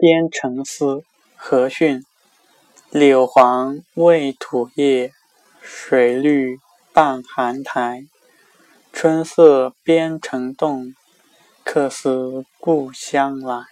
边城思，和讯，柳黄未吐叶，水绿半寒苔，春色边城动，客思故乡来。